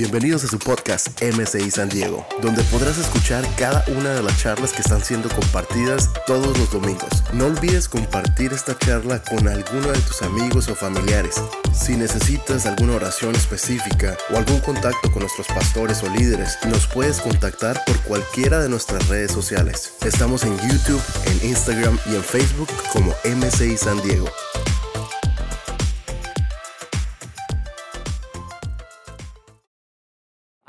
Bienvenidos a su podcast MCI San Diego, donde podrás escuchar cada una de las charlas que están siendo compartidas todos los domingos. No olvides compartir esta charla con alguno de tus amigos o familiares. Si necesitas alguna oración específica o algún contacto con nuestros pastores o líderes, nos puedes contactar por cualquiera de nuestras redes sociales. Estamos en YouTube, en Instagram y en Facebook como MCI San Diego.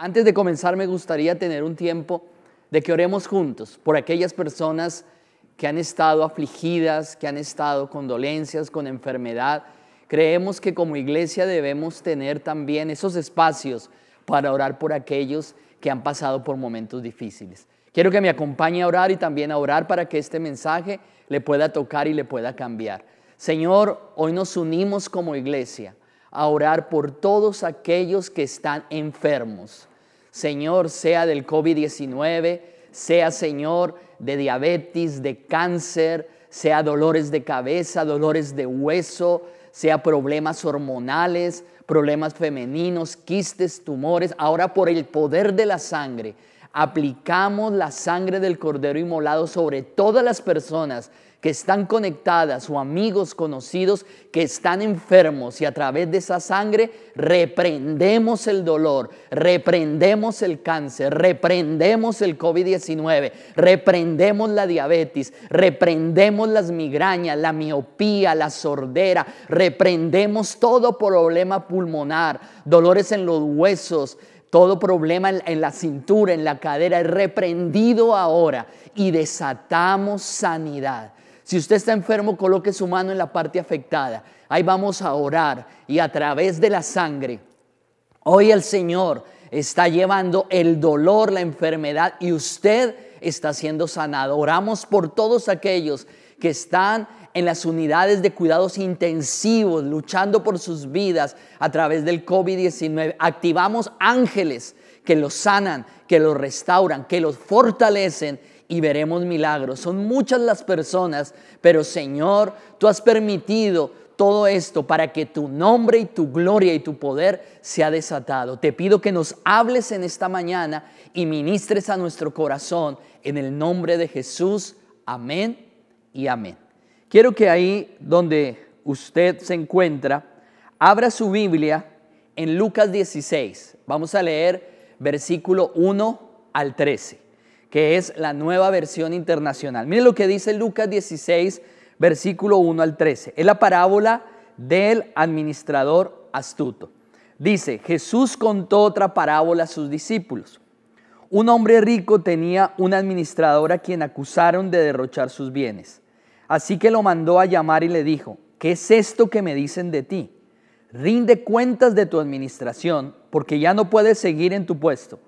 Antes de comenzar me gustaría tener un tiempo de que oremos juntos por aquellas personas que han estado afligidas, que han estado con dolencias, con enfermedad. Creemos que como iglesia debemos tener también esos espacios para orar por aquellos que han pasado por momentos difíciles. Quiero que me acompañe a orar y también a orar para que este mensaje le pueda tocar y le pueda cambiar. Señor, hoy nos unimos como iglesia a orar por todos aquellos que están enfermos Señor, sea del COVID-19, sea Señor de diabetes, de cáncer, sea dolores de cabeza, dolores de hueso, sea problemas hormonales, problemas femeninos, quistes, tumores. Ahora por el poder de la sangre, aplicamos la sangre del Cordero inmolado sobre todas las personas que están conectadas o amigos conocidos que están enfermos y a través de esa sangre reprendemos el dolor, reprendemos el cáncer, reprendemos el COVID-19, reprendemos la diabetes, reprendemos las migrañas, la miopía, la sordera, reprendemos todo problema pulmonar, dolores en los huesos, todo problema en, la cintura, en la cadera, es reprendido ahora y desatamos sanidad. Si usted está enfermo, coloque su mano en la parte afectada. Ahí vamos a orar y a través de la sangre. Hoy el Señor está llevando el dolor, la enfermedad y usted está siendo sanado. Oramos por todos aquellos que están en las unidades de cuidados intensivos, luchando por sus vidas a través del COVID-19. Activamos ángeles que los sanan, que los restauran, que los fortalecen y veremos milagros. Son muchas las personas, pero Señor, tú has permitido todo esto para que tu nombre y tu gloria y tu poder sea desatado. Te pido que nos hables en esta mañana y ministres a nuestro corazón en el nombre de Jesús. Amén y amén. Quiero que ahí donde usted se encuentra, abra su Biblia en Lucas 16. Vamos a leer versículo 1 al 13 que es la nueva versión internacional. Miren lo que dice Lucas 16, versículo 1 al 13. Es la parábola del administrador astuto. Dice, Jesús contó otra parábola a sus discípulos. Un hombre rico tenía un administrador a quien acusaron de derrochar sus bienes. Así que lo mandó a llamar y le dijo, ¿qué es esto que me dicen de ti? Rinde cuentas de tu administración, porque ya no puedes seguir en tu puesto.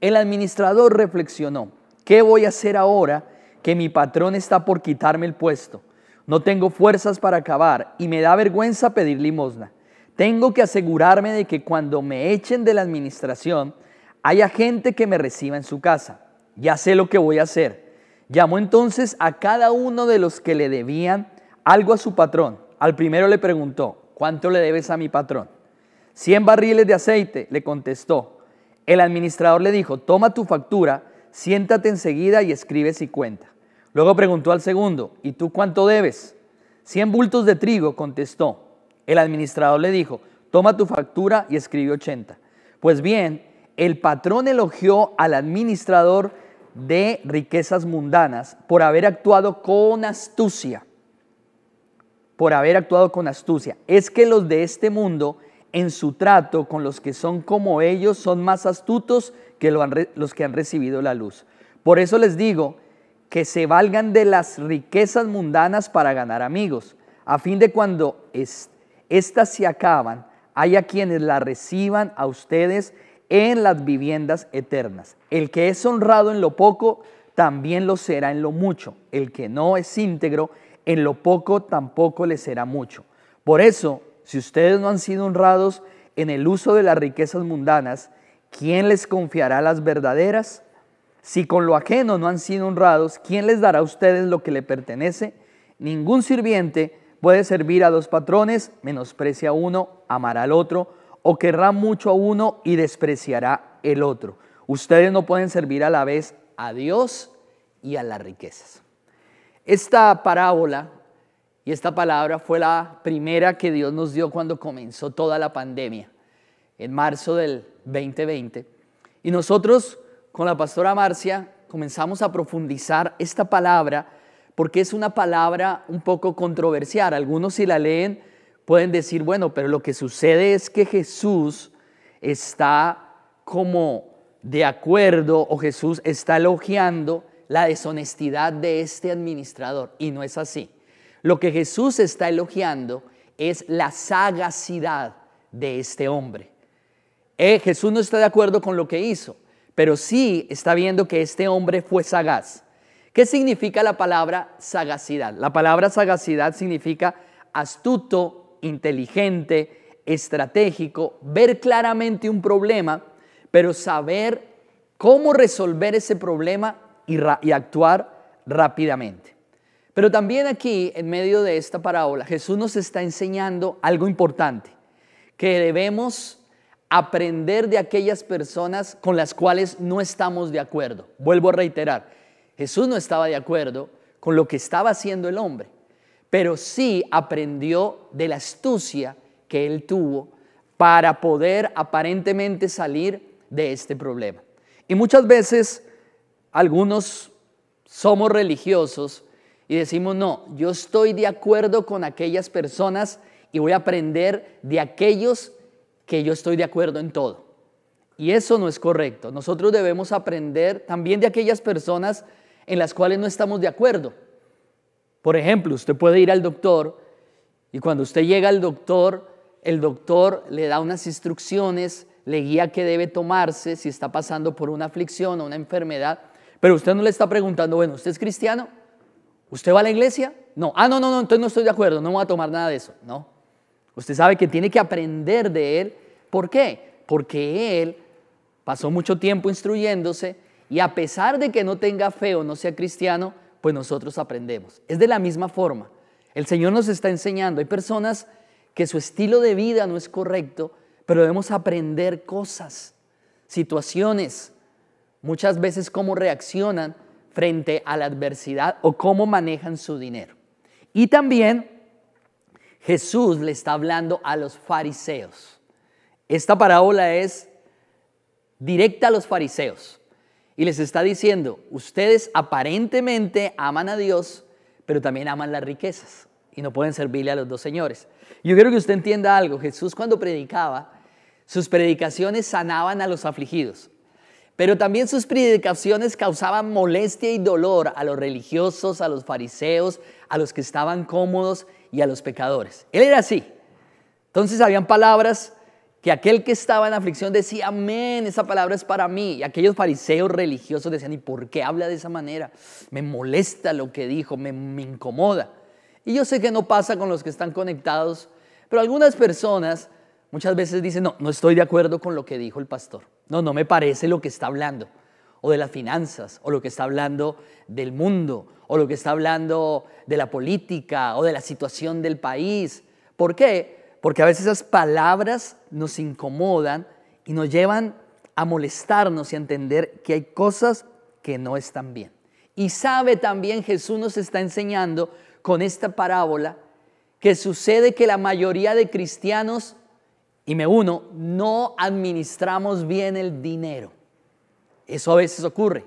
El administrador reflexionó, ¿Qué voy a hacer ahora que mi patrón está por quitarme el puesto? No tengo fuerzas para acabar y me da vergüenza pedir limosna. Tengo que asegurarme de que cuando me echen de la administración haya gente que me reciba en su casa. Ya sé lo que voy a hacer. Llamó entonces a cada uno de los que le debían algo a su patrón. Al primero le preguntó, ¿cuánto le debes a mi patrón? Cien barriles de aceite, le contestó. El administrador le dijo, toma tu factura siéntate enseguida y escribe si cuenta. Luego preguntó al segundo, ¿y tú cuánto debes? Cien bultos de trigo, contestó. El administrador le dijo, toma tu factura y escribe ochenta. Pues bien, el patrón elogió al administrador de riquezas mundanas por haber actuado con astucia. Por haber actuado con astucia. Es que los de este mundo, en su trato con los que son como ellos, son más astutos que los que han recibido la luz. Por eso les digo que se valgan de las riquezas mundanas para ganar amigos, a fin de cuando éstas se acaban, haya quienes la reciban a ustedes en las viviendas eternas. El que es honrado en lo poco, también lo será en lo mucho. El que no es íntegro, en lo poco tampoco le será mucho. Por eso, si ustedes no han sido honrados en el uso de las riquezas mundanas, ¿quién les confiará las verdaderas? Si con lo ajeno no han sido honrados, ¿quién les dará a ustedes lo que le pertenece? Ningún sirviente puede servir a dos patrones, menosprecia a uno, amará al otro, o querrá mucho a uno y despreciará el otro. Ustedes no pueden servir a la vez a Dios y a las riquezas. Esta parábola y esta palabra fue la primera que Dios nos dio cuando comenzó toda la pandemia, en marzo del 2020. Y nosotros con la pastora Marcia comenzamos a profundizar esta palabra porque es una palabra un poco controversial. Algunos si la leen pueden decir, bueno, pero lo que sucede es que Jesús está como de acuerdo o Jesús está elogiando la deshonestidad de este administrador. Y no es así. Lo que Jesús está elogiando es la sagacidad de este hombre. Eh, Jesús no está de acuerdo con lo que hizo, pero sí está viendo que este hombre fue sagaz. ¿Qué significa la palabra sagacidad? La palabra sagacidad significa astuto, inteligente, estratégico, ver claramente un problema, pero saber cómo resolver ese problema y, actuar rápidamente. Pero también aquí, en medio de esta parábola, Jesús nos está enseñando algo importante, que debemos aprender de aquellas personas con las cuales no estamos de acuerdo. Vuelvo a reiterar, Jesús no estaba de acuerdo con lo que estaba haciendo el hombre, pero sí aprendió de la astucia que él tuvo para poder aparentemente salir de este problema. Y muchas veces algunos somos religiosos y decimos, no, yo estoy de acuerdo con aquellas personas y voy a aprender de aquellos que yo estoy de acuerdo en todo. Y eso no es correcto. Nosotros debemos aprender también de aquellas personas en las cuales no estamos de acuerdo. Por ejemplo, usted puede ir al doctor y cuando usted llega al doctor, el doctor le da unas instrucciones, le guía qué debe tomarse si está pasando por una aflicción o una enfermedad pero usted no le está preguntando, bueno, ¿usted es cristiano? ¿Usted va a la iglesia? No. Ah, no, no, no, entonces no estoy de acuerdo, no voy a tomar nada de eso. No. Usted sabe que tiene que aprender de él. ¿Por qué? Porque él pasó mucho tiempo instruyéndose y a pesar de que no tenga fe o no sea cristiano, pues nosotros aprendemos. Es de la misma forma. El Señor nos está enseñando. Hay personas que su estilo de vida no es correcto, pero debemos aprender cosas, situaciones, muchas veces cómo reaccionan frente a la adversidad o cómo manejan su dinero. Y también Jesús le está hablando a los fariseos. Esta parábola es directa a los fariseos y les está diciendo, ustedes aparentemente aman a Dios, pero también aman las riquezas y no pueden servirle a los dos señores. Yo quiero que usted entienda algo, Jesús cuando predicaba, sus predicaciones sanaban a los afligidos. Pero también sus predicaciones causaban molestia y dolor a los religiosos, a los fariseos, a los que estaban cómodos y a los pecadores. Él era así. Entonces habían palabras que aquel que estaba en aflicción decía, amén, esa palabra es para mí. Y aquellos fariseos religiosos decían, ¿y por qué habla de esa manera? Me molesta lo que dijo, me, me incomoda. Y yo sé que no pasa con los que están conectados, pero algunas personas muchas veces dicen, no, no estoy de acuerdo con lo que dijo el pastor. No, no me parece lo que está hablando. O de las finanzas, o lo que está hablando del mundo, o lo que está hablando de la política, o de la situación del país. ¿Por qué? Porque a veces esas palabras nos incomodan y nos llevan a molestarnos y a entender que hay cosas que no están bien. Y sabe también Jesús nos está enseñando con esta parábola que sucede que la mayoría de cristianos y me uno, no administramos bien el dinero. Eso a veces ocurre.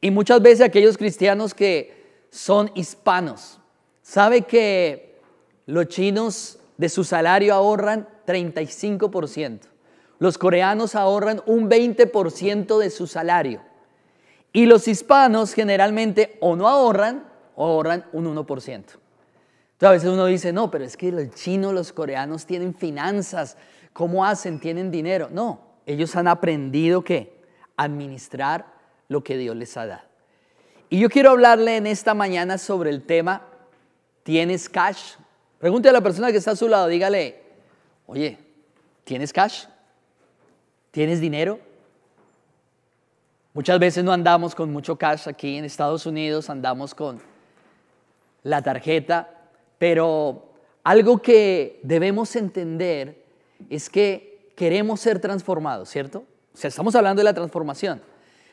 Y muchas veces aquellos cristianos que son hispanos, sabe que los chinos de su salario ahorran 35%. Los coreanos ahorran un 20% de su salario. Y los hispanos generalmente o no ahorran o ahorran un 1%. Entonces a veces uno dice, no, pero es que los chinos, los coreanos tienen finanzas, ¿Cómo hacen? ¿Tienen dinero? No, ellos han aprendido que administrar lo que Dios les ha dado. Y yo quiero hablarle en esta mañana sobre el tema, ¿tienes cash? Pregunte a la persona que está a su lado, dígale, oye, ¿tienes cash? ¿Tienes dinero? Muchas veces no andamos con mucho cash aquí en Estados Unidos, andamos con la tarjeta, pero algo que debemos entender es que queremos ser transformados, ¿cierto? O sea, estamos hablando de la transformación.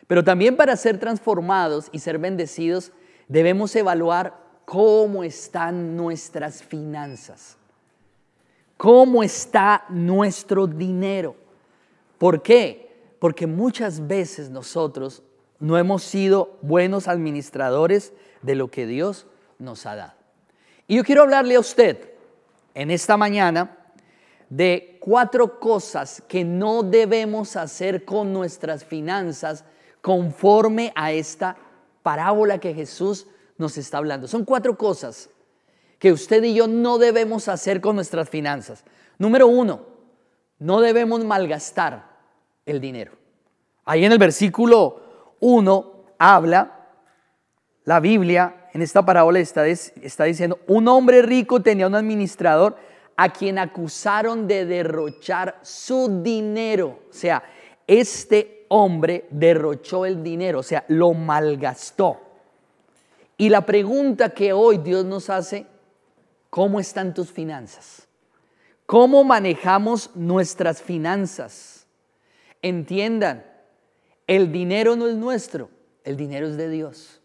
Pero también para ser transformados y ser bendecidos, debemos evaluar cómo están nuestras finanzas. ¿Cómo está nuestro dinero? ¿Por qué? Porque muchas veces nosotros no hemos sido buenos administradores de lo que Dios nos ha dado. Y yo quiero hablarle a usted en esta mañana de cuatro cosas que no debemos hacer con nuestras finanzas conforme a esta parábola que Jesús nos está hablando. Son cuatro cosas que usted y yo no debemos hacer con nuestras finanzas. Número uno, no debemos malgastar el dinero. Ahí en el versículo 1 habla, la Biblia en esta parábola está, está diciendo, un hombre rico tenía un administrador a quien acusaron de derrochar su dinero. O sea, este hombre derrochó el dinero, o sea, lo malgastó. Y la pregunta que hoy Dios nos hace, ¿Cómo están tus finanzas? ¿Cómo manejamos nuestras finanzas? Entiendan, el dinero no es nuestro, el dinero es de Dios.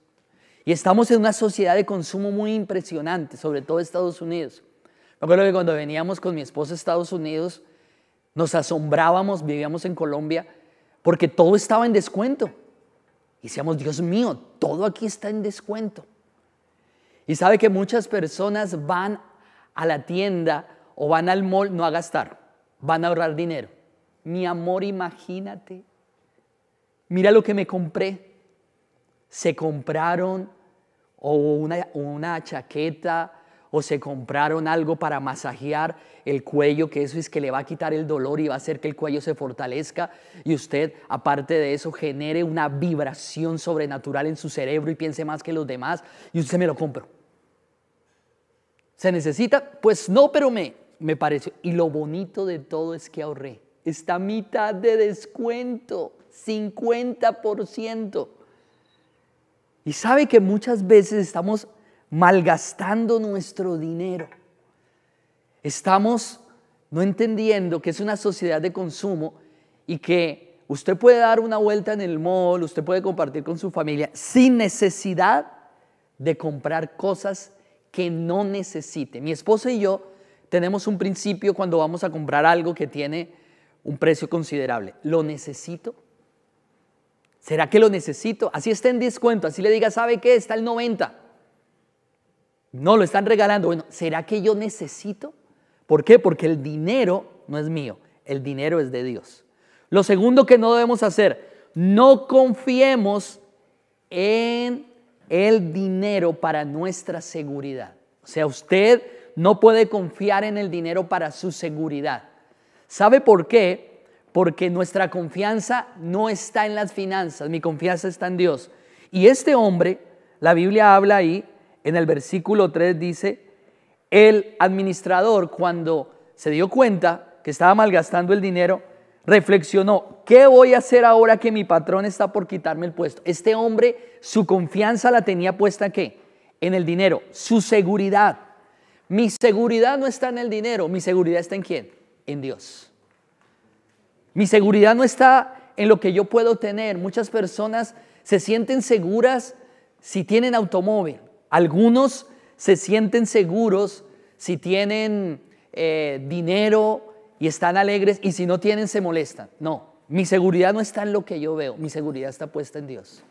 Y estamos en una sociedad de consumo muy impresionante, sobre todo Estados Unidos. Me acuerdo que cuando veníamos con mi esposa a Estados Unidos, nos asombrábamos, vivíamos en Colombia, porque todo estaba en descuento. Y decíamos, Dios mío, todo aquí está en descuento. Y sabe que muchas personas van a la tienda o van al mall no a gastar, van a ahorrar dinero. Mi amor, imagínate. Mira lo que me compré. Se compraron o una, una chaqueta o se compraron algo para masajear el cuello, que eso es que le va a quitar el dolor y va a hacer que el cuello se fortalezca y usted, aparte de eso, genere una vibración sobrenatural en su cerebro y piense más que los demás y usted me lo compro. ¿Se necesita? Pues no, pero me, me pareció. Y lo bonito de todo es que ahorré. Esta mitad de descuento, 50%. Y sabe que muchas veces estamos malgastando nuestro dinero. Estamos no entendiendo que es una sociedad de consumo y que usted puede dar una vuelta en el mall, usted puede compartir con su familia sin necesidad de comprar cosas que no necesite. Mi esposa y yo tenemos un principio cuando vamos a comprar algo que tiene un precio considerable. ¿Lo necesito? ¿Será que lo necesito? Así está en descuento, así le diga, ¿sabe qué? Está el 90. No, lo están regalando. Bueno, ¿será que yo necesito? ¿Por qué? Porque el dinero no es mío, el dinero es de Dios. Lo segundo que no debemos hacer, no confiemos en el dinero para nuestra seguridad. O sea, usted no puede confiar en el dinero para su seguridad. ¿Sabe por qué? Porque nuestra confianza no está en las finanzas, mi confianza está en Dios. Y este hombre, la Biblia habla ahí, en el versículo 3 dice, el administrador cuando se dio cuenta que estaba malgastando el dinero, reflexionó, ¿qué voy a hacer ahora que mi patrón está por quitarme el puesto? Este hombre, su confianza la tenía puesta qué? En el dinero, su seguridad. Mi seguridad no está en el dinero, mi seguridad está en quién? En Dios. Mi seguridad no está en lo que yo puedo tener. Muchas personas se sienten seguras si tienen automóvil. Algunos se sienten seguros si tienen eh, dinero y están alegres y si no tienen se molestan. No, mi seguridad no está en lo que yo veo, mi seguridad está puesta en Dios.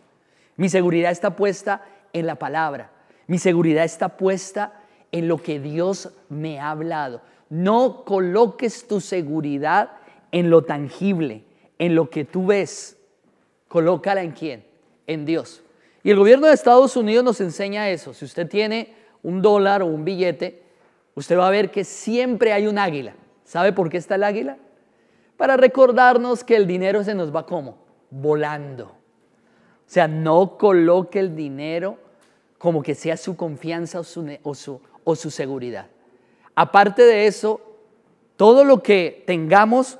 Mi seguridad está puesta en la palabra. Mi seguridad está puesta en lo que Dios me ha hablado. No coloques tu seguridad en lo tangible, en lo que tú ves. Colócala en quién? En Dios. El gobierno de Estados Unidos nos enseña eso. Si usted tiene un dólar o un billete, usted va a ver que siempre hay un águila. ¿Sabe por qué está el águila? Para recordarnos que el dinero se nos va como volando. O sea, no coloque el dinero como que sea su confianza o su, o su, o su seguridad. Aparte de eso, todo lo que tengamos,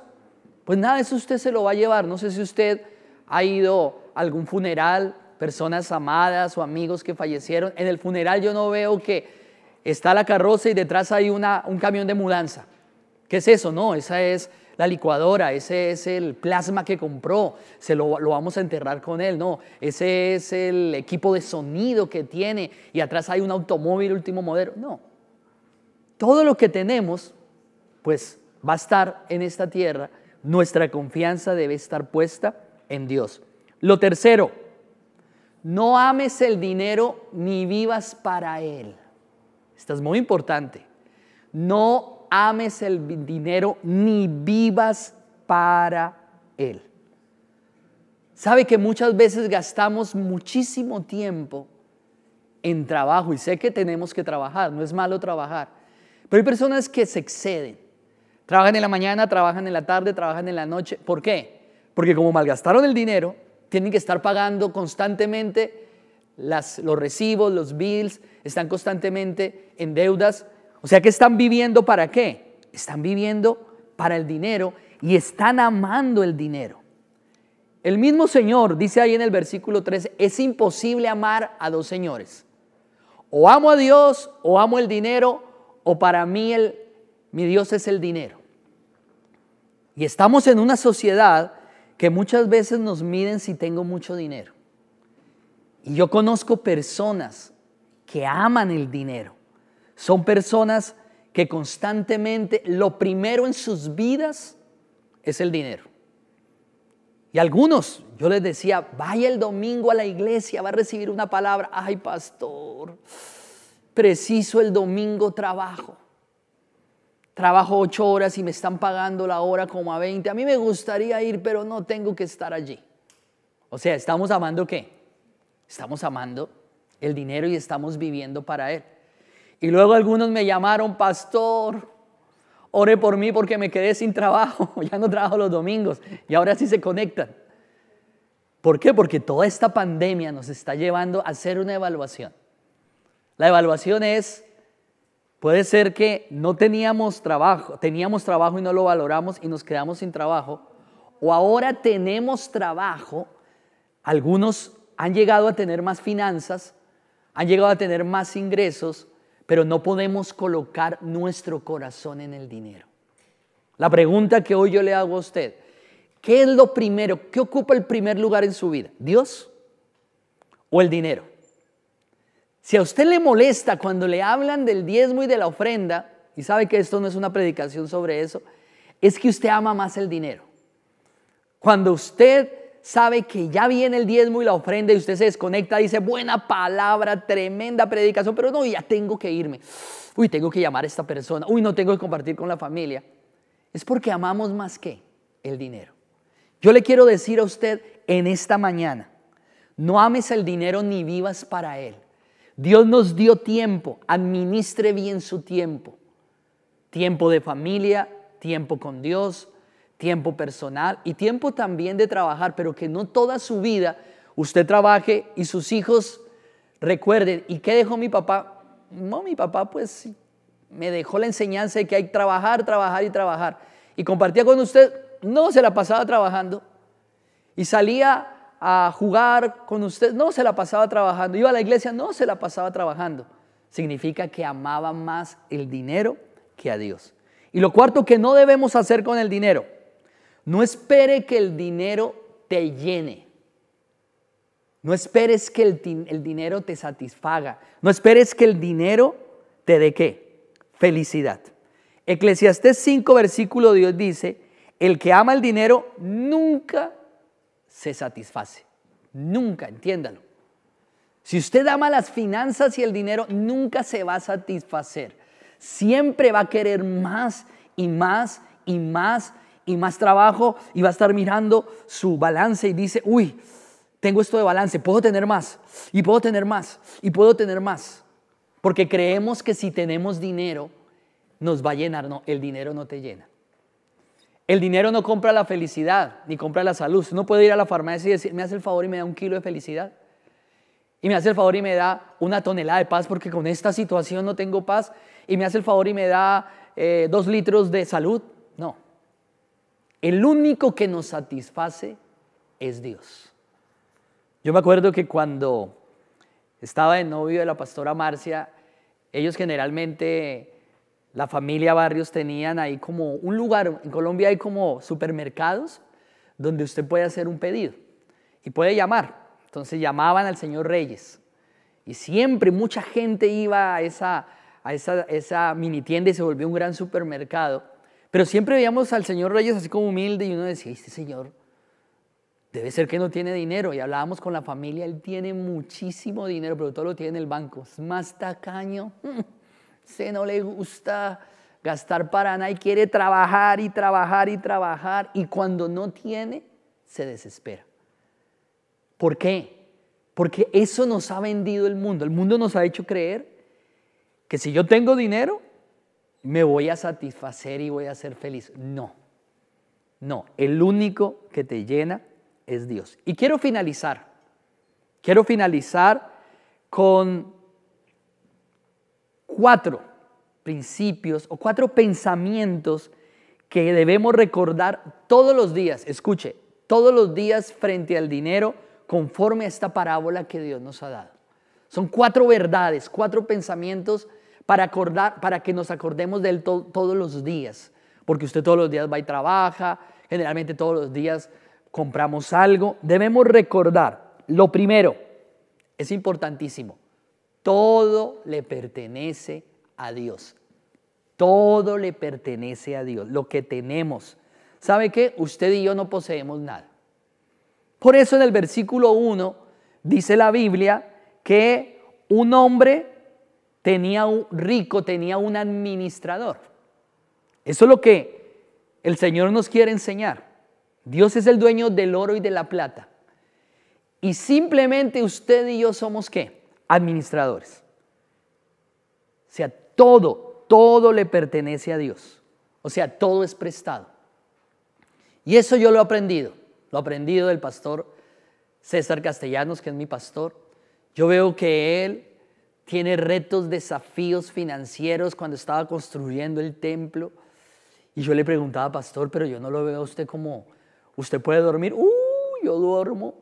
pues nada, eso usted se lo va a llevar. No sé si usted ha ido a algún funeral, personas amadas o amigos que fallecieron. En el funeral yo no veo que está la carroza y detrás hay una, un camión de mudanza. ¿Qué es eso? No, esa es la licuadora, ese es el plasma que compró, se lo, lo, vamos a enterrar con él, no, ese es el equipo de sonido que tiene y atrás hay un automóvil último modelo, no. Todo lo que tenemos, pues va a estar en esta tierra, nuestra confianza debe estar puesta en Dios. Lo tercero, no ames el dinero ni vivas para él. Esto es muy importante. No ames el dinero ni vivas para él. Sabe que muchas veces gastamos muchísimo tiempo en trabajo y sé que tenemos que trabajar, no es malo trabajar, pero hay personas que se exceden. Trabajan en la mañana, trabajan en la tarde, trabajan en la noche. ¿Por qué? Porque como malgastaron el dinero, tienen que estar pagando constantemente las, los recibos, los bills, están constantemente en deudas. O sea que están viviendo para qué? Están viviendo para el dinero y están amando el dinero. El mismo Señor dice ahí en el versículo 13, es imposible amar a dos señores. O amo a Dios o amo el dinero o para mí el, mi Dios es el dinero. Y estamos en una sociedad que muchas veces nos miden si tengo mucho dinero. Y yo conozco personas que aman el dinero. Son personas que constantemente lo primero en sus vidas es el dinero. Y algunos, yo les decía, vaya el domingo a la iglesia, va a recibir una palabra. Ay, pastor, preciso el domingo trabajo. Trabajo ocho horas y me están pagando la hora como a 20. A mí me gustaría ir, pero no tengo que estar allí. O sea, ¿estamos amando qué? Estamos amando el dinero y estamos viviendo para Él. Y luego algunos me llamaron, pastor, ore por mí porque me quedé sin trabajo, ya no trabajo los domingos y ahora sí se conectan. ¿Por qué? Porque toda esta pandemia nos está llevando a hacer una evaluación. La evaluación es, puede ser que no teníamos trabajo, teníamos trabajo y no lo valoramos y nos quedamos sin trabajo, o ahora tenemos trabajo, algunos han llegado a tener más finanzas, han llegado a tener más ingresos, pero no podemos colocar nuestro corazón en el dinero. La pregunta que hoy yo le hago a usted, ¿qué es lo primero? ¿Qué ocupa el primer lugar en su vida? ¿Dios o el dinero? Si a usted le molesta cuando le hablan del diezmo y de la ofrenda, y sabe que esto no es una predicación sobre eso, es que usted ama más el dinero. Cuando usted sabe que ya viene el diezmo y la ofrenda y usted se desconecta, dice, buena palabra, tremenda predicación, pero no, ya tengo que irme. Uy, tengo que llamar a esta persona. Uy, no tengo que compartir con la familia. Es porque amamos más que el dinero. Yo le quiero decir a usted en esta mañana, no ames el dinero ni vivas para él. Dios nos dio tiempo, administre bien su tiempo. Tiempo de familia, tiempo con Dios, tiempo personal y tiempo también de trabajar, pero que no toda su vida usted trabaje y sus hijos recuerden, ¿y qué dejó mi papá? No, mi papá pues me dejó la enseñanza de que hay que trabajar, trabajar y trabajar. Y compartía con usted, no se la pasaba trabajando. Y salía a jugar con usted, no se la pasaba trabajando. Iba a la iglesia, no se la pasaba trabajando. Significa que amaba más el dinero que a Dios. Y lo cuarto que no debemos hacer con el dinero, no espere que el dinero te llene. No esperes que el, dinero te satisfaga. No esperes que el dinero te dé qué? Felicidad. Eclesiastés 5, versículo Dios dice, el que ama el dinero nunca se satisface. Nunca, entiéndalo. Si usted ama las finanzas y el dinero, nunca se va a satisfacer. Siempre va a querer más y más y más y más trabajo y va a estar mirando su balance y dice, uy, tengo esto de balance, puedo tener más y puedo tener más y puedo tener más. Porque creemos que si tenemos dinero nos va a llenar. No, el dinero no te llena. El dinero no compra la felicidad ni compra la salud. no puede ir a la farmacia y decir, me hace el favor y me da un kilo de felicidad. Y me hace el favor y me da una tonelada de paz porque con esta situación no tengo paz. Y me hace el favor y me da eh, dos litros de salud. No. El único que nos satisface es Dios. Yo me acuerdo que cuando estaba de novio de la pastora Marcia, ellos generalmente la familia Barrios tenían ahí como un lugar, en Colombia hay como supermercados donde usted puede hacer un pedido y puede llamar. Entonces llamaban al señor Reyes y siempre mucha gente iba a esa, a mini tienda y se volvió un gran supermercado. Pero siempre veíamos al señor Reyes así como humilde y uno decía, este señor debe ser que no tiene dinero. Y hablábamos con la familia, él tiene muchísimo dinero, pero todo lo tiene en el banco. Es más tacaño. Se no le gusta gastar para nada y quiere trabajar y trabajar y trabajar. Y cuando no tiene, se desespera. ¿Por qué? Porque eso nos ha vendido el mundo. El mundo nos ha hecho creer que si yo tengo dinero, me voy a satisfacer y voy a ser feliz. No, no. El único que te llena es Dios. Y quiero finalizar. Quiero finalizar con cuatro principios o cuatro pensamientos que debemos recordar todos los días. Escuche, todos los días frente al dinero conforme a esta parábola que Dios nos ha dado. Son cuatro verdades, cuatro pensamientos para, acordar, para que nos acordemos de él todos los días. Porque usted todos los días va y trabaja, generalmente todos los días compramos algo. Debemos recordar, lo primero, es importantísimo, todo le pertenece a Dios. Todo le pertenece a Dios, lo que tenemos. ¿Sabe qué? Usted y yo no poseemos nada. Por eso en el versículo 1 dice la Biblia que un hombre tenía un rico, tenía un administrador. Eso es lo que el Señor nos quiere enseñar. Dios es el dueño del oro y de la plata. Y simplemente usted y yo somos qué? Administradores. O sea, todo, todo le pertenece a Dios. O sea, todo es prestado. Y eso yo lo he aprendido. Lo he aprendido del pastor César Castellanos, que es mi pastor. Yo veo que él tiene retos, desafíos financieros cuando estaba construyendo el templo. Y yo le preguntaba, pastor, pero yo no lo veo a usted como, ¿usted puede dormir? Uh, yo duermo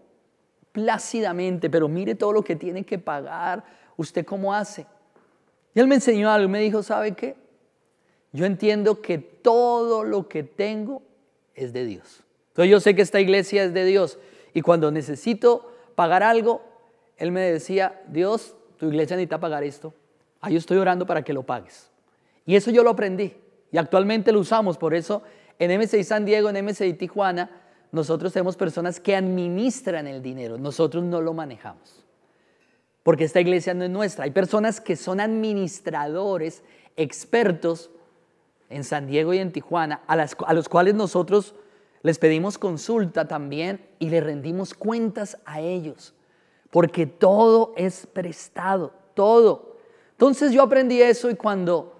plácidamente, pero mire todo lo que tiene que pagar, ¿usted cómo hace? Y él me enseñó algo, me dijo, ¿sabe qué? Yo entiendo que todo lo que tengo es de Dios. Entonces yo sé que esta iglesia es de Dios y cuando necesito pagar algo, él me decía, Dios, tu iglesia necesita pagar esto. Ahí estoy orando para que lo pagues. Y eso yo lo aprendí y actualmente lo usamos, por eso en M6 San Diego, en M6 Tijuana, nosotros tenemos personas que administran el dinero, nosotros no lo manejamos. Porque esta iglesia no es nuestra. Hay personas que son administradores, expertos en San Diego y en Tijuana, a, a los cuales nosotros les pedimos consulta también y le rendimos cuentas a ellos. Porque todo es prestado, todo. Entonces yo aprendí eso y cuando,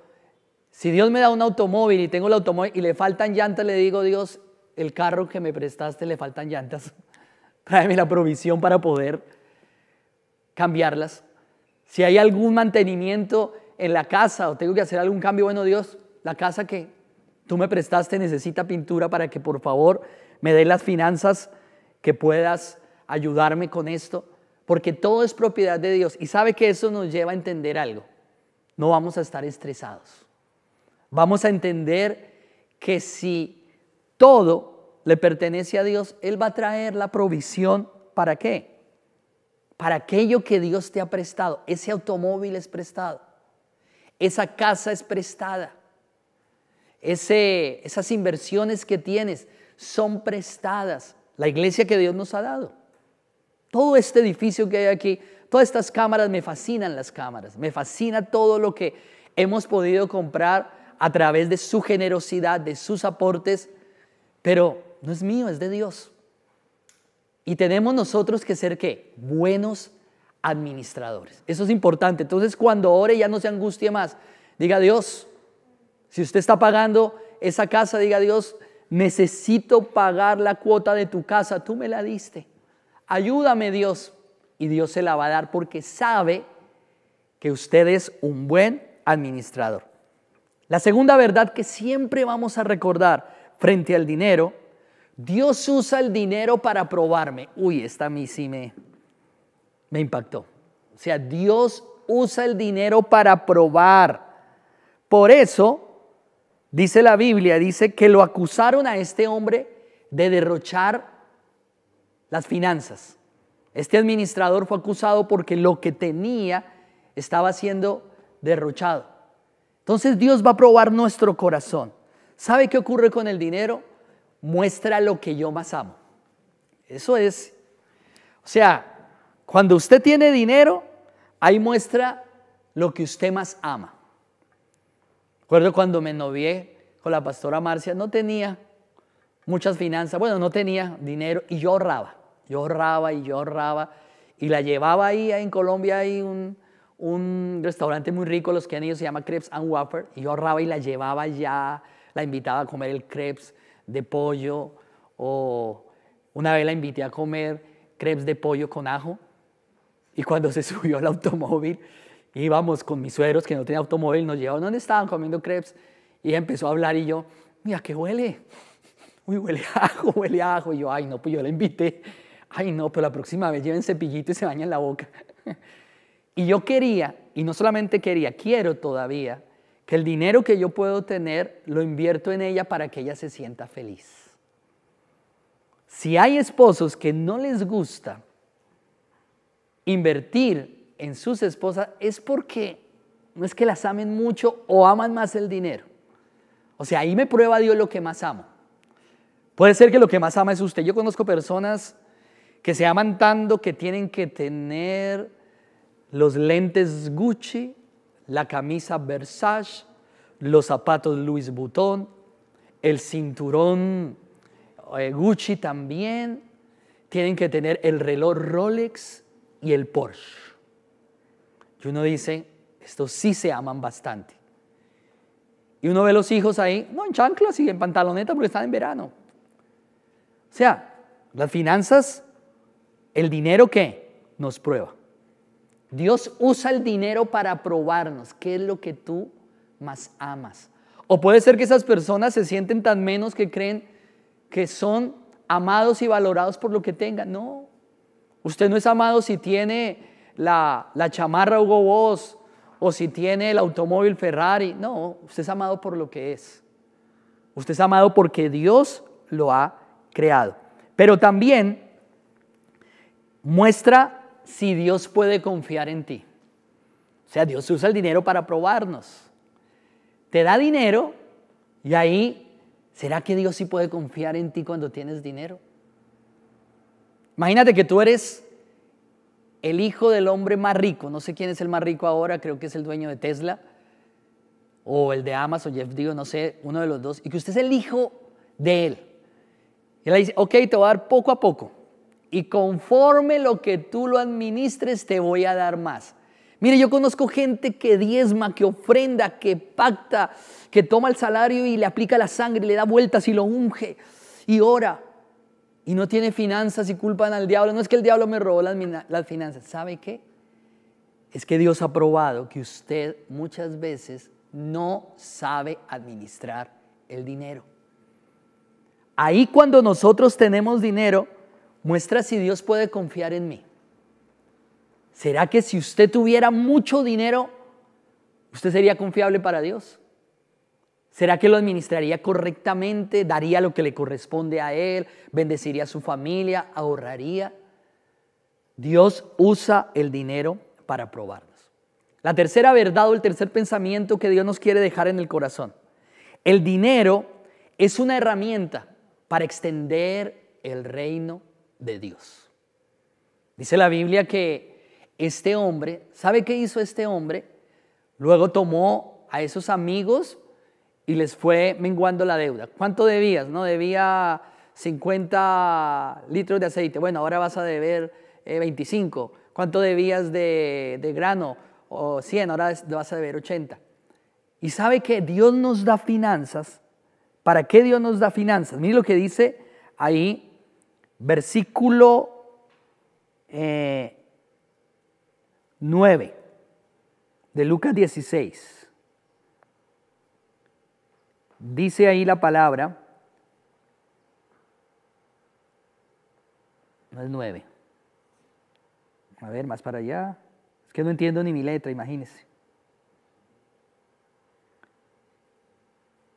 si Dios me da un automóvil y tengo el automóvil y le faltan llantas, le digo, Dios, el carro que me prestaste le faltan llantas, tráeme la provisión para poder cambiarlas. Si hay algún mantenimiento en la casa o tengo que hacer algún cambio, bueno Dios, la casa que tú me prestaste necesita pintura para que por favor me dé las finanzas que puedas ayudarme con esto, porque todo es propiedad de Dios. Y sabe que eso nos lleva a entender algo. No vamos a estar estresados. Vamos a entender que si todo le pertenece a Dios, Él va a traer la provisión. ¿Para qué? Para aquello que Dios te ha prestado. Ese automóvil es prestado. Esa casa es prestada. Ese, esas inversiones que tienes son prestadas. La iglesia que Dios nos ha dado. Todo este edificio que hay aquí, todas estas cámaras, me fascinan las cámaras. Me fascina todo lo que hemos podido comprar a través de su generosidad, de sus aportes pero no es mío, es de Dios. Y tenemos nosotros que ser qué? Buenos administradores. Eso es importante. Entonces cuando ore ya no se angustie más. Diga Dios, si usted está pagando esa casa, diga Dios, necesito pagar la cuota de tu casa, tú me la diste. Ayúdame Dios. Y Dios se la va a dar porque sabe que usted es un buen administrador. La segunda verdad que siempre vamos a recordar frente al dinero, Dios usa el dinero para probarme. Uy, esta a mí sí me, me impactó. O sea, Dios usa el dinero para probar, Por eso, dice la Biblia, dice que lo acusaron a este hombre de derrochar las finanzas. Este administrador fue acusado porque lo que tenía estaba siendo derrochado. Entonces Dios va a probar nuestro corazón. ¿Sabe qué ocurre con el dinero? Muestra lo que yo más amo. Eso es. O sea, cuando usted tiene dinero, ahí muestra lo que usted más ama. Recuerdo cuando me novié con la pastora Marcia, no tenía muchas finanzas, bueno, no tenía dinero y yo ahorraba, yo ahorraba y yo ahorraba y la llevaba ahí, en Colombia hay un, restaurante muy rico, los que han ido se llama Crepes and Wafer y yo ahorraba y la llevaba ya, la invitaba a comer el crepes de pollo o una vez la invité a comer crepes de pollo con ajo y cuando se subió al automóvil íbamos con mis suegros que no tenían automóvil, nos llevaron donde estaban comiendo crepes y empezó a hablar y yo, mira, ¿qué huele? Uy, huele a ajo, huele a ajo. Y yo, ay, no, pues yo la invité. Ay, no, pero la próxima vez lleven cepillito y se bañan la boca. Y yo quería, y no solamente quería, quiero todavía, que el dinero que yo puedo tener lo invierto en ella para que ella se sienta feliz. Si hay esposos que no les gusta invertir en sus esposas, es porque no es que las amen mucho o aman más el dinero. O sea, ahí me prueba Dios lo que más amo. Puede ser que lo que más ama es usted. Yo conozco personas que se aman tanto que tienen que tener los lentes Gucci, la camisa Versace, los zapatos Louis Vuitton, el cinturón eh, Gucci también, tienen que tener el reloj Rolex y el Porsche. Y uno dice, estos sí se aman bastante. Y uno ve los hijos ahí, no en chanclas y en pantaloneta porque están en verano. O sea, las finanzas, el dinero que nos prueba. Dios usa el dinero para probarnos qué es lo que tú más amas. O puede ser que esas personas se sienten tan menos que creen que son amados y valorados por lo que tengan. No, usted no es amado si tiene la, la chamarra Hugo Boss o si tiene el automóvil Ferrari. No, usted es amado por lo que es. Usted es amado porque Dios lo ha creado. Pero también muestra si Dios puede confiar en ti. O sea, Dios usa el dinero para probarnos. Te da dinero y ahí, ¿será que Dios sí puede confiar en ti cuando tienes dinero? Imagínate que tú eres el hijo del hombre más rico, no sé quién es el más rico ahora, creo que es el dueño de Tesla, o el de Amazon, Jeff Digo, no sé, uno de los dos, y que usted es el hijo de él. Y él le dice, ok, te voy a dar poco a poco y conforme lo que tú lo administres te voy a dar más. Mire, yo conozco gente que diezma, que ofrenda, que pacta, que toma el salario y le aplica la sangre, le da vueltas y lo unge y ora. Y no tiene finanzas y culpan al diablo. No es que el diablo me robó las, las finanzas. ¿Sabe qué? Es que Dios ha probado que usted muchas veces no sabe administrar el dinero. Ahí cuando nosotros tenemos dinero, muestra si Dios puede confiar en mí. ¿Será que si usted tuviera mucho dinero, usted sería confiable para Dios? ¿Será que lo administraría correctamente, daría lo que le corresponde a Él, bendeciría a su familia, ahorraría? Dios usa el dinero para probarnos. La tercera verdad o el tercer pensamiento que Dios nos quiere dejar en el corazón. El dinero es una herramienta para extender el reino de Dios. Dice la Biblia que este hombre, ¿sabe qué hizo este hombre? Luego tomó a esos amigos y les fue menguando la deuda. ¿Cuánto debías? No, debía 50 litros de aceite. Bueno, ahora vas a deber 25. Eh, ¿Cuánto debías de, de grano? O 100, ahora vas a deber 80. Y sabe que Dios nos da finanzas. ¿Para qué Dios nos da finanzas? Mire lo que dice ahí versículo 9 eh, de Lucas 16. Dice ahí la palabra, no es 9. A ver, más para allá. Es que no entiendo ni mi letra, imagínense.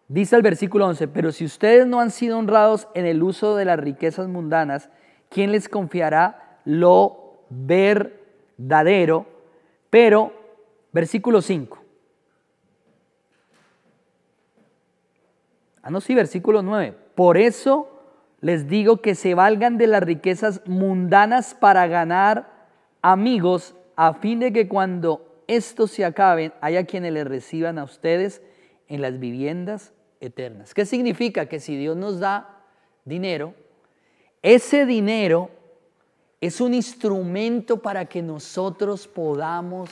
Dice el versículo 11, pero si ustedes no han sido honrados en el uso de las riquezas mundanas, ¿quién les confiará lo verdadero? Pero, versículo 5. Ah, no, sí, versículo 9. Por eso les digo que se valgan de las riquezas mundanas para ganar amigos, a fin de que cuando estos se acaben, haya quienes les reciban a ustedes en las viviendas eternas. ¿Qué significa? Que si Dios nos da dinero, ese dinero es un instrumento para que nosotros podamos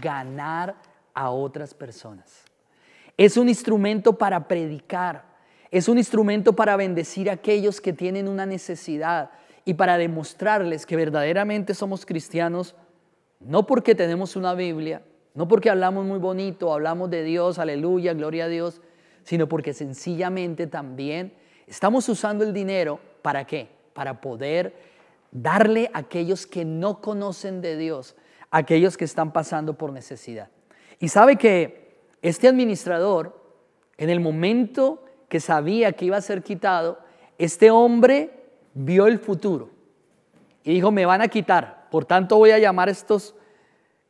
ganar a otras personas. Es un instrumento para predicar. Es un instrumento para bendecir a aquellos que tienen una necesidad y para demostrarles que verdaderamente somos cristianos, no porque tenemos una Biblia, no porque hablamos muy bonito, hablamos de Dios, aleluya, gloria a Dios, sino porque sencillamente también estamos usando el dinero para qué? Para poder darle a aquellos que no conocen de Dios, a aquellos que están pasando por necesidad. Y sabe que este administrador, en el momento que sabía que iba a ser quitado, este hombre vio el futuro y dijo, me van a quitar, por tanto voy a llamar a estos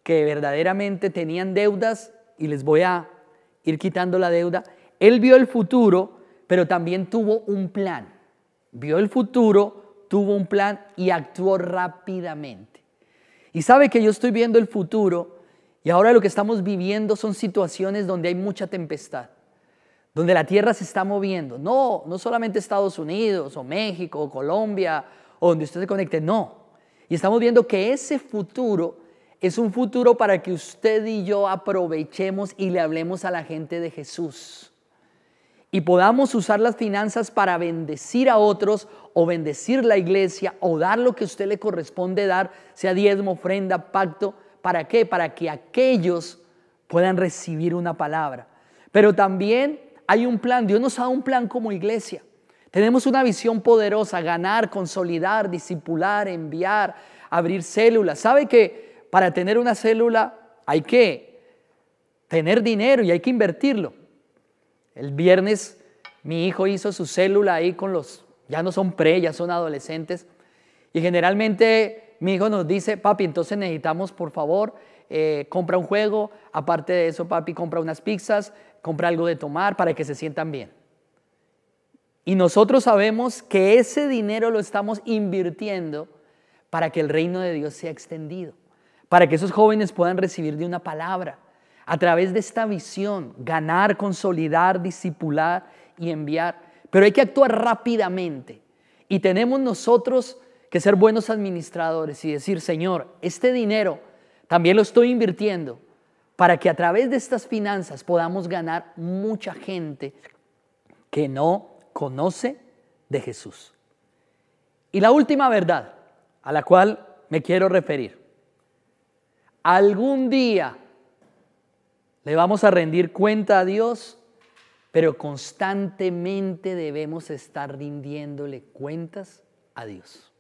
que verdaderamente tenían deudas y les voy a ir quitando la deuda. Él vio el futuro, pero también tuvo un plan. Vio el futuro, tuvo un plan y actuó rápidamente. Y sabe que yo estoy viendo el futuro y ahora lo que estamos viviendo son situaciones donde hay mucha tempestad donde la tierra se está moviendo. No, no solamente Estados Unidos o México o Colombia o donde usted se conecte, no. Y estamos viendo que ese futuro es un futuro para que usted y yo aprovechemos y le hablemos a la gente de Jesús. Y podamos usar las finanzas para bendecir a otros o bendecir la iglesia o dar lo que a usted le corresponde dar, sea diezmo, ofrenda, pacto. ¿Para qué? Para que aquellos puedan recibir una palabra. Pero también hay un plan, Dios nos ha dado un plan como iglesia. Tenemos una visión poderosa, ganar, consolidar, disipular, enviar, abrir células. ¿Sabe que para tener una célula hay que tener dinero y hay que invertirlo? El viernes mi hijo hizo su célula ahí con los, ya no son pre, ya son adolescentes. Y generalmente mi hijo nos dice, papi, entonces necesitamos, por favor, eh, compra un juego, aparte de eso, papi, compra unas pizzas, compra algo de tomar para que se sientan bien. Y nosotros sabemos que ese dinero lo estamos invirtiendo para que el reino de Dios sea extendido, para que esos jóvenes puedan recibir de una palabra, a través de esta visión, ganar, consolidar, disipular y enviar. Pero hay que actuar rápidamente. Y tenemos nosotros que ser buenos administradores y decir, Señor, este dinero también lo estoy invirtiendo para que a través de estas finanzas podamos ganar mucha gente que no conoce de Jesús. Y la última verdad a la cual me quiero referir. Algún día le vamos a rendir cuenta a Dios, pero constantemente debemos estar rindiéndole cuentas a Dios.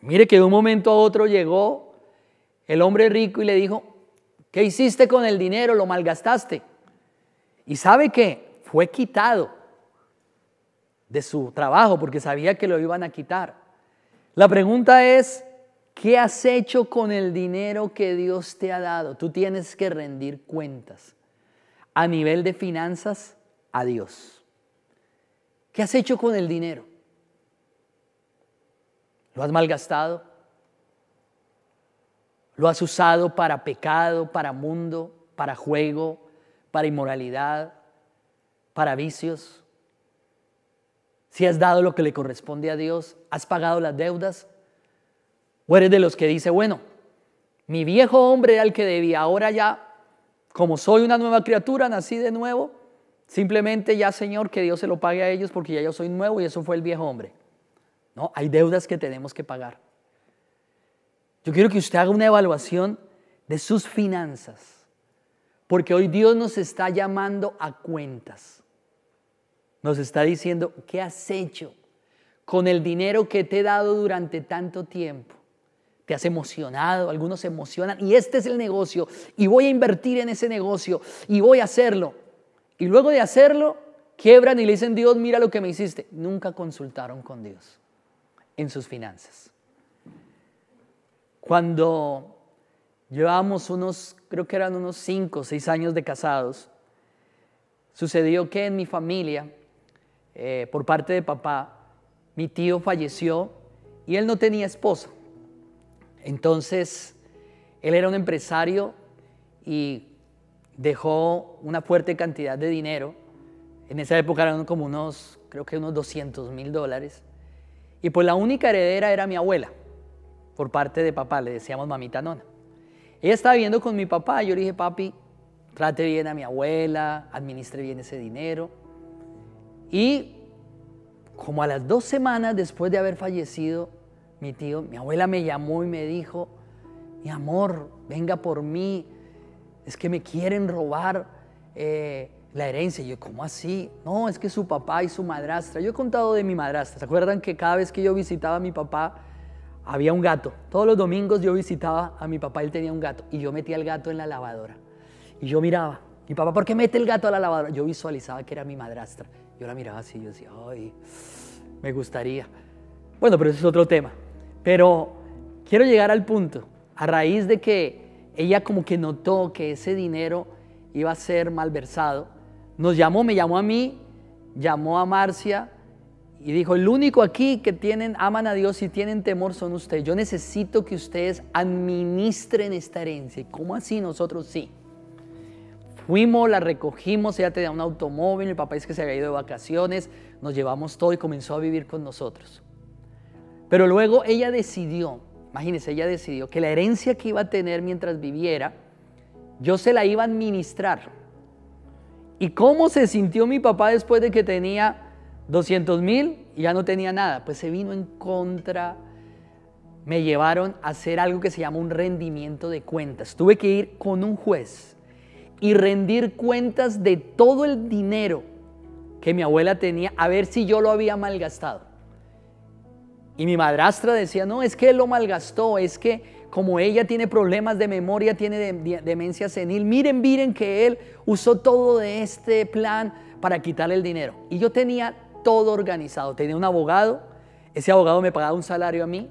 Mire que de un momento a otro llegó el hombre rico y le dijo, ¿qué hiciste con el dinero? Lo malgastaste. Y sabe que fue quitado de su trabajo porque sabía que lo iban a quitar. La pregunta es, ¿qué has hecho con el dinero que Dios te ha dado? Tú tienes que rendir cuentas a nivel de finanzas a Dios. ¿Qué has hecho con el dinero? ¿Lo has malgastado? Lo has usado para pecado, para mundo, para juego, para inmoralidad, para vicios. Si has dado lo que le corresponde a Dios, has pagado las deudas, o eres de los que dice, bueno, mi viejo hombre era el que debía, ahora ya, como soy una nueva criatura, nací de nuevo, simplemente ya, Señor, que Dios se lo pague a ellos porque ya yo soy nuevo y eso fue el viejo hombre. No, hay deudas que tenemos que pagar. Yo quiero que usted haga una evaluación de sus finanzas, porque hoy Dios nos está llamando a cuentas. Nos está diciendo, ¿qué has hecho con el dinero que te he dado durante tanto tiempo? Te has emocionado, algunos se emocionan, y este es el negocio, y voy a invertir en ese negocio, y voy a hacerlo. Y luego de hacerlo, quiebran y le dicen, Dios, mira lo que me hiciste. Nunca consultaron con Dios en sus finanzas. Cuando llevábamos unos, creo que eran unos cinco o seis años de casados, sucedió que en mi familia, eh, por parte de papá, mi tío falleció y él no tenía esposa. Entonces, él era un empresario y dejó una fuerte cantidad de dinero. En esa época eran como unos, creo que unos 200 mil dólares. Y pues la única heredera era mi abuela, por parte de papá, le decíamos mamita nona. Ella estaba viviendo con mi papá, yo le dije, papi, trate bien a mi abuela, administre bien ese dinero. Y como a las dos semanas después de haber fallecido mi tío, mi abuela me llamó y me dijo, mi amor, venga por mí, es que me quieren robar eh, la herencia. Y yo, ¿cómo así? No, es que su papá y su madrastra. Yo he contado de mi madrastra. ¿Se acuerdan que cada vez que yo visitaba a mi papá, había un gato? Todos los domingos yo visitaba a mi papá, él tenía un gato. Y yo metía el gato en la lavadora. Y yo miraba, mi papá, ¿por qué mete el gato a la lavadora? Yo visualizaba que era mi madrastra. Yo la miraba así, yo decía, ay, me gustaría. Bueno, pero ese es otro tema. Pero quiero llegar al punto, a raíz de que ella como que notó que ese dinero iba a ser malversado, nos llamó, me llamó a mí, llamó a Marcia y dijo, el único aquí que tienen, aman a Dios y tienen temor son ustedes. Yo necesito que ustedes administren esta herencia. ¿Y cómo así? Nosotros sí. Fuimos, la recogimos, ella tenía un automóvil, mi papá es que se había ido de vacaciones, nos llevamos todo y comenzó a vivir con nosotros. Pero luego ella decidió, imagínense, ella decidió que la herencia que iba a tener mientras viviera, yo se la iba a administrar. ¿Y cómo se sintió mi papá después de que tenía 200 mil y ya no tenía nada? Pues se vino en contra, me llevaron a hacer algo que se llama un rendimiento de cuentas. Tuve que ir con un juez y rendir cuentas de todo el dinero que mi abuela tenía, a ver si yo lo había malgastado. Y mi madrastra decía, no, es que él lo malgastó, es que como ella tiene problemas de memoria, tiene demencia senil, miren, miren que él usó todo de este plan para quitarle el dinero. Y yo tenía todo organizado, tenía un abogado, ese abogado me pagaba un salario a mí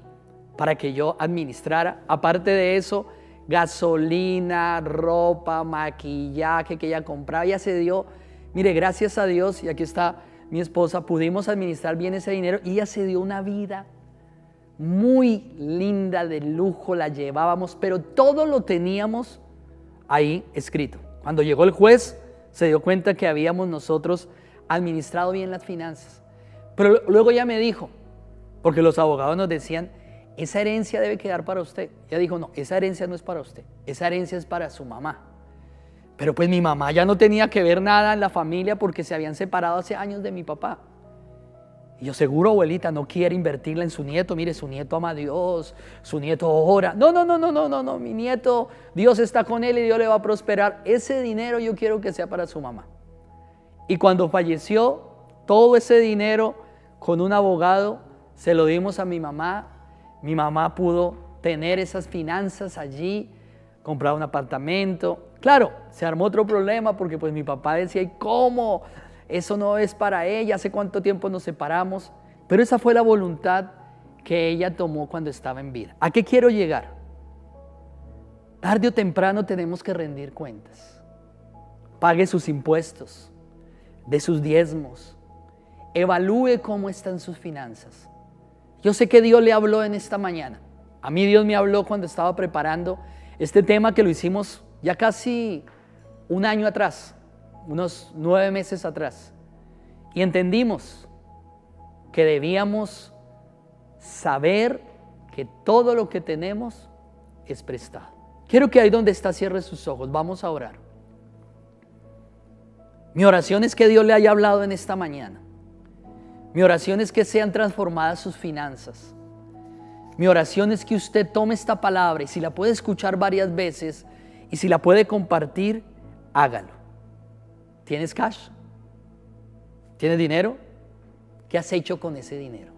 para que yo administrara. Aparte de eso, gasolina, ropa, maquillaje que ella compraba, ya se dio, mire, gracias a Dios, y aquí está mi esposa, pudimos administrar bien ese dinero y ella se dio una vida muy linda, de lujo, la llevábamos, pero todo lo teníamos ahí escrito. Cuando llegó el juez, se dio cuenta que habíamos nosotros administrado bien las finanzas. Pero luego ya me dijo, porque los abogados nos decían, esa herencia debe quedar para usted. Ella dijo, no, esa herencia no es para usted, esa herencia es para su mamá. Pero pues mi mamá ya no tenía que ver nada en la familia porque se habían separado hace años de mi papá. Y yo seguro, abuelita, no quiere invertirla en su nieto. Mire, su nieto ama a Dios, su nieto ora. No, no, no, no, no, no, no, mi nieto, Dios está con él y Dios le va a prosperar. Ese dinero yo quiero que sea para su mamá. Y cuando falleció, todo ese dinero con un abogado se lo dimos a mi mamá mi mamá pudo tener esas finanzas allí, comprar un apartamento. Claro, se armó otro problema porque pues mi papá decía, ¿y cómo? Eso no es para ella, hace cuánto tiempo nos separamos. Pero esa fue la voluntad que ella tomó cuando estaba en vida. ¿A qué quiero llegar? Tarde o temprano tenemos que rendir cuentas. Pague sus impuestos, de sus diezmos, evalúe cómo están sus finanzas. Yo sé que Dios le habló en esta mañana. A mí Dios me habló cuando estaba preparando este tema que lo hicimos ya casi un año atrás, unos nueve meses atrás. Y entendimos que debíamos saber que todo lo que tenemos es prestado. Quiero que ahí donde está cierre sus ojos. Vamos a orar. Mi oración es que Dios le haya hablado en esta mañana. Mi oración es que sean transformadas sus finanzas. Mi oración es que usted tome esta palabra y si la puede escuchar varias veces y si la puede compartir, hágalo. ¿Tienes cash? ¿Tienes dinero? ¿Qué has hecho con ese dinero?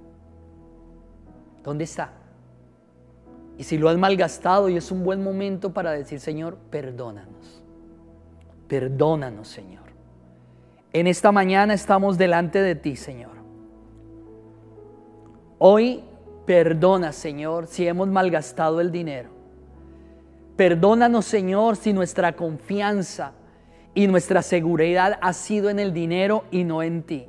¿Dónde está? Y si lo has malgastado y es un buen momento para decir, Señor, perdónanos. Perdónanos, Señor. en esta mañana estamos delante de ti, Señor. Hoy perdona, Señor, si hemos malgastado el dinero. Perdónanos, Señor, si nuestra confianza y nuestra seguridad ha sido en el dinero y no en ti.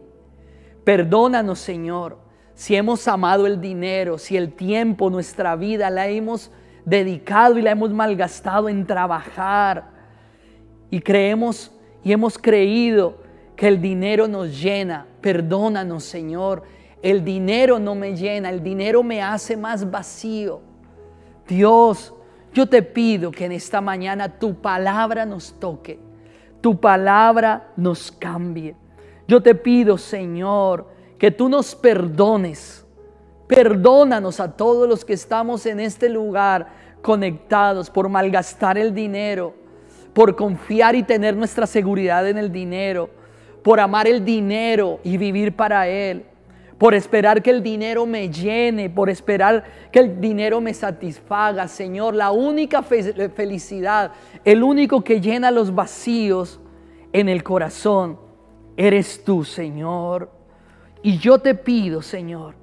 Perdónanos, Señor, si hemos amado el dinero, si el tiempo, nuestra vida la hemos dedicado y la hemos malgastado en trabajar y creemos y hemos creído que el dinero nos llena. Perdónanos, Señor. El dinero no me llena, el dinero me hace más vacío. Dios, yo te pido que en esta mañana tu palabra nos toque, tu palabra nos cambie. Yo te pido, Señor, que tú nos perdones. Perdónanos a todos los que estamos en este lugar conectados por malgastar el dinero, por confiar y tener nuestra seguridad en el dinero, por amar el dinero y vivir para Él, por esperar que el dinero me llene, por esperar que el dinero me satisfaga. Señor, la única felicidad, el único que llena los vacíos en el corazón, eres tú, Señor. Y yo te pido, Señor,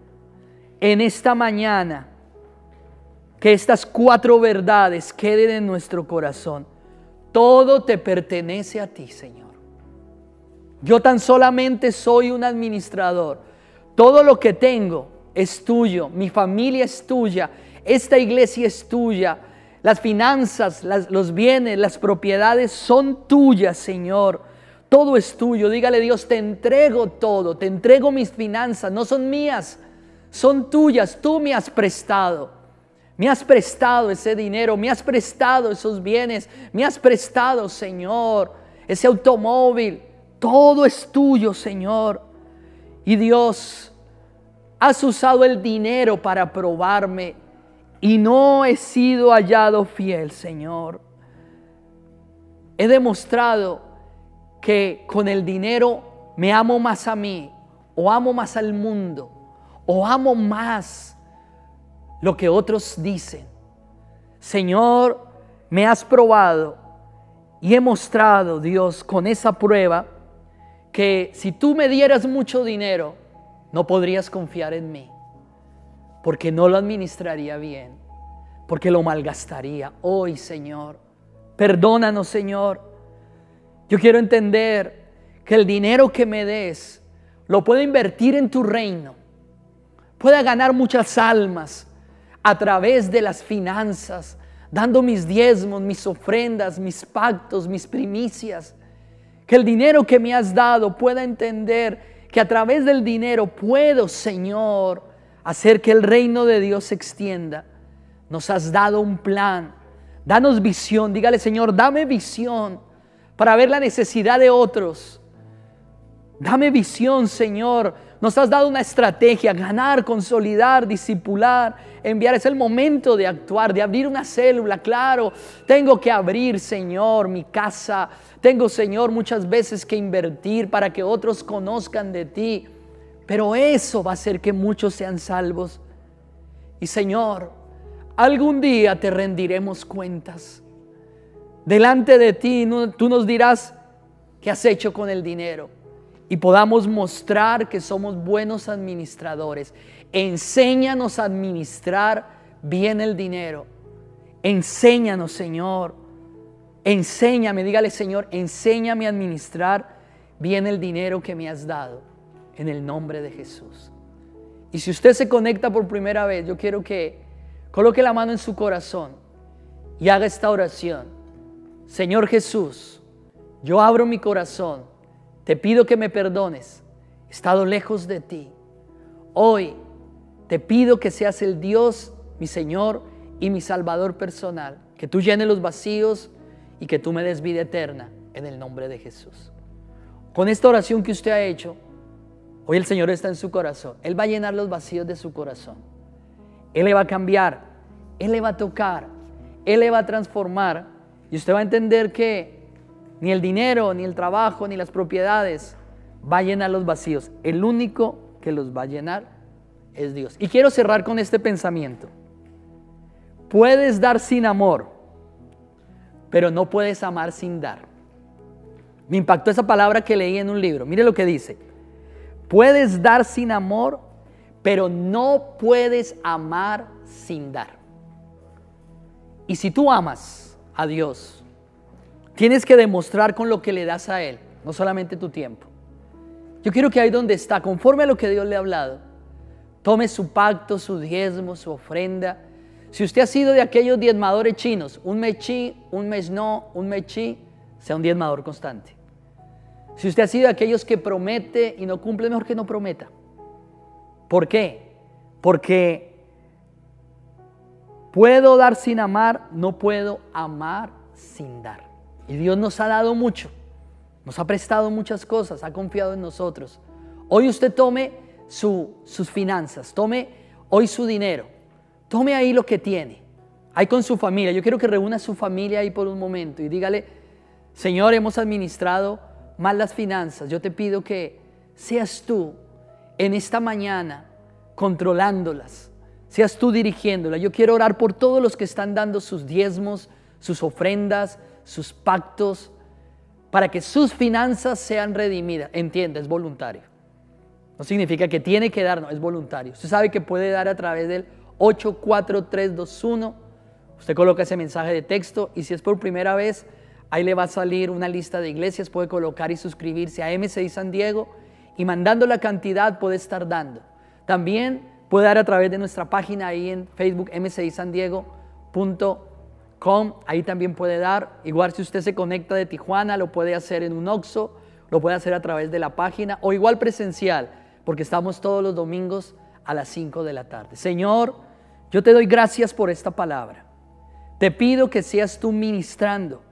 en esta mañana, que estas cuatro verdades queden en nuestro corazón. Todo te pertenece a ti, Señor. Yo tan solamente soy un administrador. Todo lo que tengo es tuyo, mi familia es tuya, esta iglesia es tuya, las finanzas, los bienes, las propiedades son tuyas, Señor. Todo es tuyo. Dígale Dios, te entrego todo, te entrego mis finanzas, no son mías, son tuyas, tú me has prestado. Me has prestado ese dinero, me has prestado esos bienes, me has prestado, Señor, ese automóvil, todo es tuyo, Señor. Y Dios, has usado el dinero para probarme y no he sido hallado fiel, Señor. He demostrado que con el dinero me amo más a mí, o amo más al mundo, o amo más lo que otros dicen. Señor, me has probado y he mostrado, Dios, con esa prueba, que si tú me dieras mucho dinero, no podrías confiar en mí, porque no lo administraría bien, porque lo malgastaría. Hoy, Señor, perdónanos, Señor. Yo quiero entender que el dinero que me des lo puedo invertir en tu reino, pueda ganar muchas almas a través de las finanzas, dando mis diezmos, mis ofrendas, mis pactos, mis primicias el dinero que me has dado pueda entender que a través del dinero puedo, Señor, hacer que el reino de Dios se extienda. Nos has dado un plan. Danos visión. Dígale, Señor, dame visión para ver la necesidad de otros. Dame visión, Señor. Nos has dado una estrategia, ganar, consolidar, disipular, enviar. Es el momento de actuar, de abrir una célula. Claro, tengo que abrir, Señor, mi casa. Tengo, Señor, muchas veces que invertir para que otros conozcan de ti. Pero eso va a hacer que muchos sean salvos. Y Señor, algún día te rendiremos cuentas. Delante de ti tú nos dirás qué has hecho con el dinero y podamos mostrar que somos buenos administradores. Enséñanos a administrar bien el dinero. Enséñanos, Señor. Enséñame, dígale, Señor, enséñame a administrar bien el dinero que me has dado. En el nombre de Jesús. Y si usted se conecta por primera vez, yo quiero que coloque la mano en su corazón y haga esta oración. Señor Jesús, yo abro mi corazón te pido que me perdones. He estado lejos de ti. Hoy te pido que seas el Dios, mi Señor y mi Salvador personal. Que tú llenes los vacíos y que tú me des vida eterna en el nombre de Jesús. Con esta oración que usted ha hecho, hoy el Señor está en su corazón. Él va a llenar los vacíos de su corazón. Él le va a cambiar. Él le va a tocar. Él le va a transformar. Y usted va a entender que ni el dinero, ni el trabajo, ni las propiedades va a llenar los vacíos. El único que los va a llenar es Dios. Y quiero cerrar con este pensamiento. Puedes dar sin amor, pero no puedes amar sin dar. Me impactó esa palabra que leí en un libro. Mire lo que dice. Puedes dar sin amor, pero no puedes amar sin dar. Y si tú amas a Dios, tienes que demostrar con lo que le das a Él, no solamente tu tiempo. Yo quiero que ahí donde está, conforme a lo que Dios le ha hablado, tome su pacto, su diezmo, su ofrenda. Si usted ha sido de aquellos diezmadores chinos, un mechi, un mes no, un mechi, sea un diezmador constante. Si usted ha sido de aquellos que promete y no cumple, mejor que no prometa. ¿Por qué? Porque puedo dar sin amar, no puedo amar sin dar. Y Dios nos ha dado mucho, nos ha prestado muchas cosas, ha confiado en nosotros. Hoy usted tome sus finanzas, tome hoy su dinero, tome ahí lo que tiene, ahí con su familia. Yo quiero que reúna a su familia ahí por un momento y dígale, Señor, hemos administrado mal las finanzas. Yo te pido que seas tú en esta mañana controlándolas, seas tú dirigiéndolas. Yo quiero orar por todos los que están dando sus diezmos, sus ofrendas, sus pactos, para que sus finanzas sean redimidas. Entiende, es voluntario. No significa que tiene que dar, no, es voluntario. Usted sabe que puede dar a través del 84321. Usted coloca ese mensaje de texto y si es por primera vez, ahí le va a salir una lista de iglesias, puede colocar y suscribirse a MCI San Diego y mandando la cantidad puede estar dando. También puede dar a través de nuestra página ahí en Facebook ahí también puede dar. Igual si usted se conecta de Tijuana, lo puede hacer en un OXO, lo puede hacer a través de la página o igual presencial porque estamos todos los domingos a las 5 de la tarde. Señor, yo te doy gracias por esta palabra. Te pido que seas tú ministrando.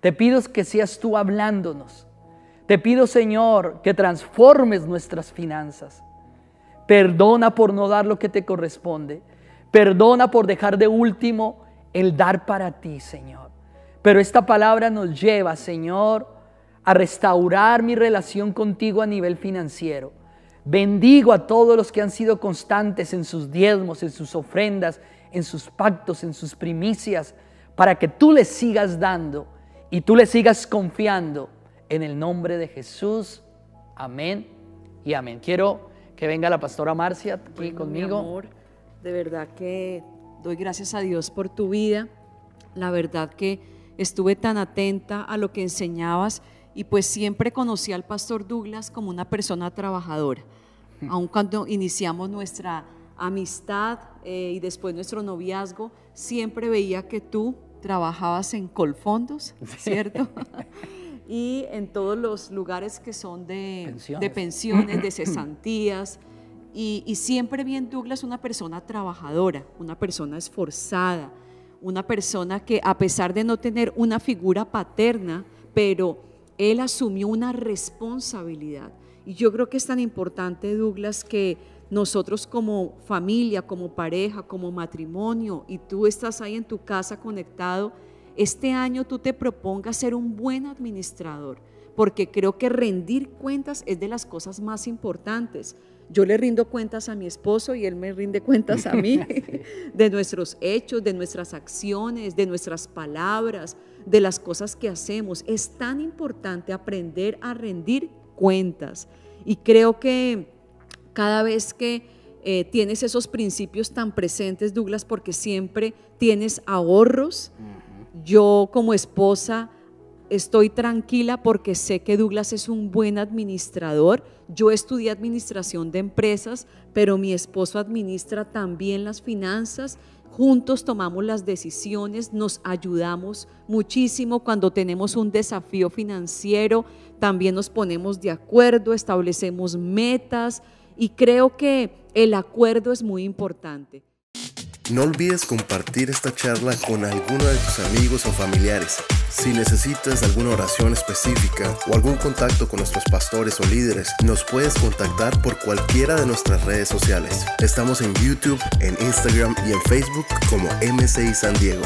Te pido que seas tú hablándonos. Te pido, Señor, que transformes nuestras finanzas. Perdona por no dar lo que te corresponde. Perdona por dejar de último el dar para ti, Señor. Pero esta palabra nos lleva, Señor, a restaurar mi relación contigo a nivel financiero. Bendigo a todos los que han sido constantes en sus diezmos, en sus ofrendas, en sus pactos, en sus primicias, para que tú les sigas dando y tú les sigas confiando en el nombre de Jesús. Amén y amén. Quiero que venga la pastora Marcia aquí conmigo. amor, de verdad que doy gracias a Dios por tu vida. La verdad que estuve tan atenta a lo que enseñabas y pues siempre conocí al pastor Douglas como una persona trabajadora. Aun cuando iniciamos nuestra amistad eh, y después nuestro noviazgo, siempre veía que tú trabajabas en Colfondos, ¿cierto? y en todos los lugares que son de pensiones, de, pensiones, de cesantías. Y, siempre vi en Douglas una persona trabajadora, una persona esforzada, una persona que a pesar de no tener una figura paterna, pero él asumió una responsabilidad. Y yo creo que es tan importante, Douglas, que nosotros como familia, como pareja, como matrimonio, y tú estás ahí en tu casa conectado, este año tú te propongas ser un buen administrador, porque creo que rendir cuentas es de las cosas más importantes. Yo le rindo cuentas a mi esposo y él me rinde cuentas a mí de nuestros hechos, de nuestras acciones, de nuestras palabras, de las cosas que hacemos. Es tan importante aprender a rendir cuentas. Y creo que cada vez que eh, tienes esos principios tan presentes, Douglas, porque siempre tienes ahorros, yo como esposa estoy tranquila porque sé que Douglas es un buen administrador. Yo estudié administración de empresas, pero mi esposo administra también las finanzas juntos tomamos las decisiones, nos ayudamos muchísimo cuando tenemos un desafío financiero, también nos ponemos de acuerdo, establecemos metas y creo que el acuerdo es muy importante. No olvides compartir esta charla con alguno de tus amigos o familiares. Si necesitas alguna oración específica o algún contacto con nuestros pastores o líderes, nos puedes contactar por cualquiera de nuestras redes sociales. Estamos en YouTube, en Instagram y en Facebook como MCI San Diego.